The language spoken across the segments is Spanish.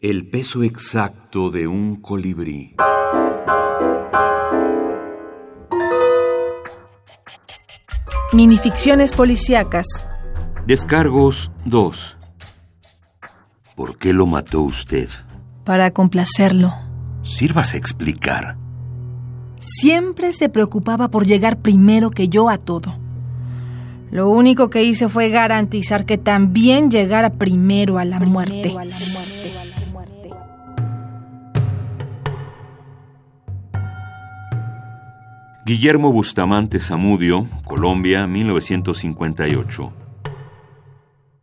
El peso exacto de un colibrí. Minificciones policíacas. Descargos 2. ¿Por qué lo mató usted? Para complacerlo. Sírvase a explicar. Siempre se preocupaba por llegar primero que yo a todo. Lo único que hice fue garantizar que también llegara primero a la muerte. Guillermo Bustamante Zamudio, Colombia, 1958.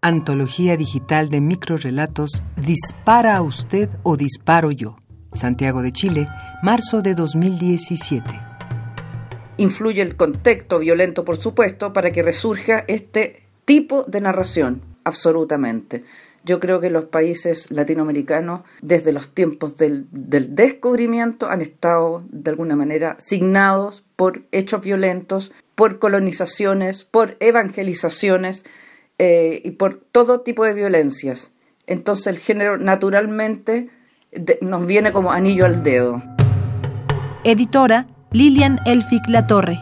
Antología digital de microrelatos Dispara a usted o disparo yo. Santiago de Chile, marzo de 2017. Influye el contexto violento, por supuesto, para que resurja este tipo de narración, absolutamente. Yo creo que los países latinoamericanos, desde los tiempos del, descubrimiento, han estado de alguna manera signados por hechos violentos, por colonizaciones, por evangelizaciones eh, y por todo tipo de violencias. Entonces el género naturalmente nos viene como anillo al dedo. Editora Lilian Elfic La Torre.